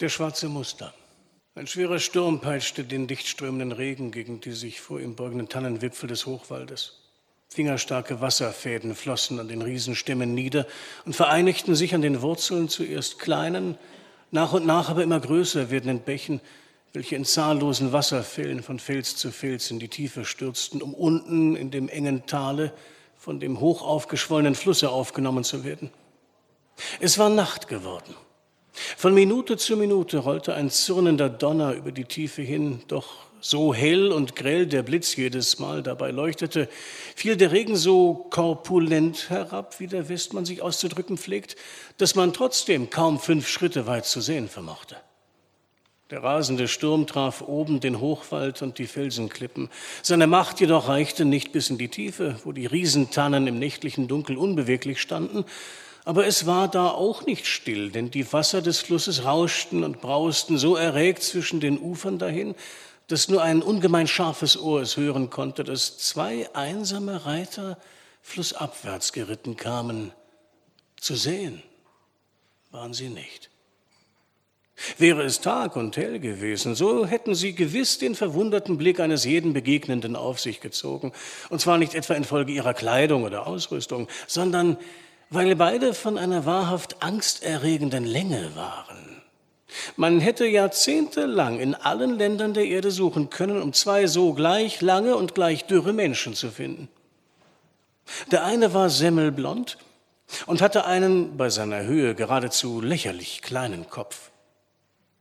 Der schwarze Muster. Ein schwerer Sturm peitschte den dichtströmenden Regen gegen die sich vor ihm beugenden Tannenwipfel des Hochwaldes. Fingerstarke Wasserfäden flossen an den Riesenstämmen nieder und vereinigten sich an den Wurzeln zuerst kleinen, nach und nach aber immer größer werdenden Bächen, welche in zahllosen Wasserfällen von Fels zu Fels in die Tiefe stürzten, um unten in dem engen Tale von dem hoch aufgeschwollenen Flusse aufgenommen zu werden. Es war Nacht geworden. Von Minute zu Minute rollte ein zürnender Donner über die Tiefe hin, doch so hell und grell der Blitz jedes Mal dabei leuchtete, fiel der Regen so korpulent herab, wie der Westmann sich auszudrücken pflegt, dass man trotzdem kaum fünf Schritte weit zu sehen vermochte. Der rasende Sturm traf oben den Hochwald und die Felsenklippen. Seine Macht jedoch reichte nicht bis in die Tiefe, wo die Riesentannen im nächtlichen Dunkel unbeweglich standen, aber es war da auch nicht still, denn die Wasser des Flusses rauschten und brausten so erregt zwischen den Ufern dahin, dass nur ein ungemein scharfes Ohr es hören konnte, dass zwei einsame Reiter flussabwärts geritten kamen. Zu sehen waren sie nicht. Wäre es Tag und hell gewesen, so hätten sie gewiss den verwunderten Blick eines jeden Begegnenden auf sich gezogen, und zwar nicht etwa infolge ihrer Kleidung oder Ausrüstung, sondern weil beide von einer wahrhaft angsterregenden Länge waren. Man hätte jahrzehntelang in allen Ländern der Erde suchen können, um zwei so gleich lange und gleich dürre Menschen zu finden. Der eine war semmelblond und hatte einen bei seiner Höhe geradezu lächerlich kleinen Kopf.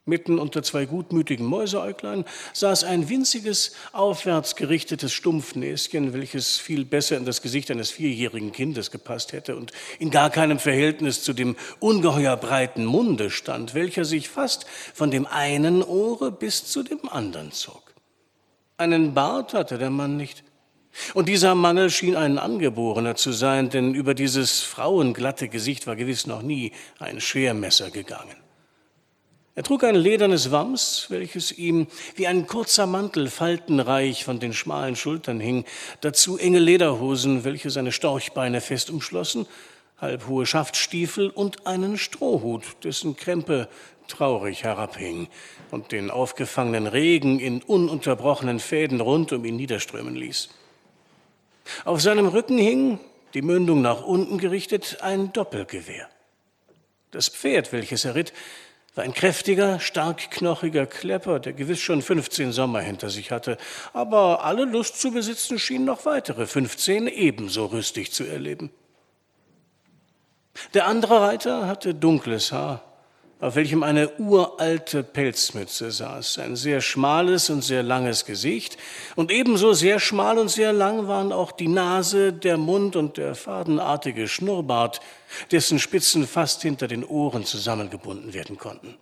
Mitten unter zwei gutmütigen Mäuseäuglein saß ein winziges, aufwärts gerichtetes Stumpfnäschen, welches viel besser in das Gesicht eines vierjährigen Kindes gepasst hätte und in gar keinem Verhältnis zu dem ungeheuer breiten Munde stand, welcher sich fast von dem einen Ohre bis zu dem anderen zog. Einen Bart hatte der Mann nicht. Und dieser Mangel schien ein Angeborener zu sein, denn über dieses frauenglatte Gesicht war gewiss noch nie ein Schermesser gegangen. Er trug ein ledernes Wams, welches ihm wie ein kurzer Mantel faltenreich von den schmalen Schultern hing, dazu enge Lederhosen, welche seine Storchbeine fest umschlossen, halbhohe Schaftstiefel und einen Strohhut, dessen Krempe traurig herabhing und den aufgefangenen Regen in ununterbrochenen Fäden rund um ihn niederströmen ließ. Auf seinem Rücken hing, die Mündung nach unten gerichtet, ein Doppelgewehr. Das Pferd, welches er ritt, war ein kräftiger, starkknochiger Klepper, der gewiss schon 15 Sommer hinter sich hatte, aber alle Lust zu besitzen schien noch weitere 15 ebenso rüstig zu erleben. Der andere Reiter hatte dunkles Haar, auf welchem eine uralte Pelzmütze saß, ein sehr schmales und sehr langes Gesicht, und ebenso sehr schmal und sehr lang waren auch die Nase, der Mund und der fadenartige Schnurrbart, dessen Spitzen fast hinter den Ohren zusammengebunden werden konnten.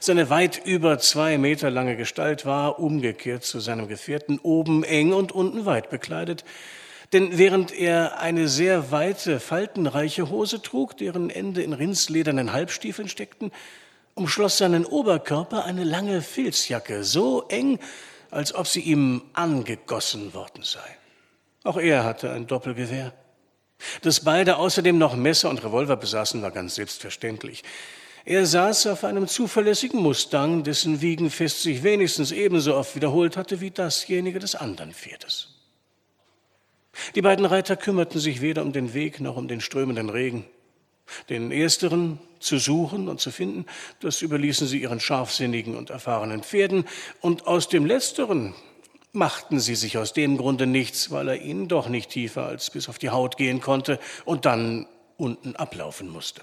Seine weit über zwei Meter lange Gestalt war, umgekehrt zu seinem Gefährten, oben eng und unten weit bekleidet, denn während er eine sehr weite, faltenreiche Hose trug, deren Ende in rindsledernen Halbstiefeln steckten, umschloss seinen Oberkörper eine lange Filzjacke, so eng, als ob sie ihm angegossen worden sei. Auch er hatte ein Doppelgewehr. Dass beide außerdem noch Messer und Revolver besaßen, war ganz selbstverständlich. Er saß auf einem zuverlässigen Mustang, dessen Wiegenfest sich wenigstens ebenso oft wiederholt hatte wie dasjenige des anderen Pferdes. Die beiden Reiter kümmerten sich weder um den Weg noch um den strömenden Regen. Den ersteren zu suchen und zu finden, das überließen sie ihren scharfsinnigen und erfahrenen Pferden, und aus dem letzteren machten sie sich aus dem Grunde nichts, weil er ihnen doch nicht tiefer als bis auf die Haut gehen konnte und dann unten ablaufen musste.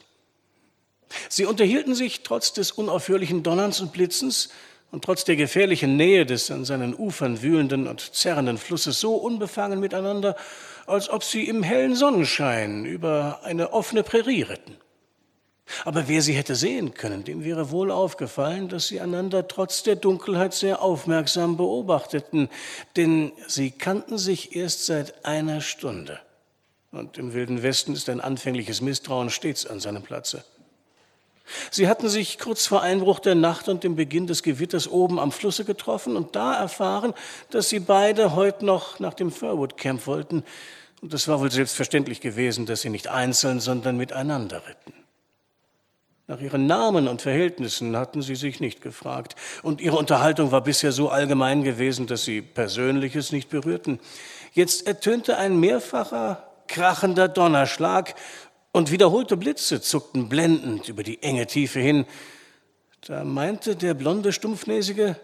Sie unterhielten sich trotz des unaufhörlichen Donnerns und Blitzens und trotz der gefährlichen Nähe des an seinen Ufern wühlenden und zerrenden Flusses so unbefangen miteinander, als ob sie im hellen Sonnenschein über eine offene Prärie ritten. Aber wer sie hätte sehen können, dem wäre wohl aufgefallen, dass sie einander trotz der Dunkelheit sehr aufmerksam beobachteten, denn sie kannten sich erst seit einer Stunde. Und im wilden Westen ist ein anfängliches Misstrauen stets an seinem Platze. Sie hatten sich kurz vor Einbruch der Nacht und dem Beginn des Gewitters oben am Flusse getroffen und da erfahren, dass sie beide heute noch nach dem Furwood Camp wollten. Und es war wohl selbstverständlich gewesen, dass sie nicht einzeln, sondern miteinander ritten. Nach ihren Namen und Verhältnissen hatten sie sich nicht gefragt, und ihre Unterhaltung war bisher so allgemein gewesen, dass sie Persönliches nicht berührten. Jetzt ertönte ein mehrfacher, krachender Donnerschlag, und wiederholte Blitze zuckten blendend über die enge Tiefe hin. Da meinte der blonde Stumpfnäsige,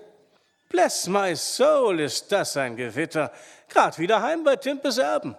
Bless my soul, ist das ein Gewitter. Grad wieder heim bei Timpes Erben.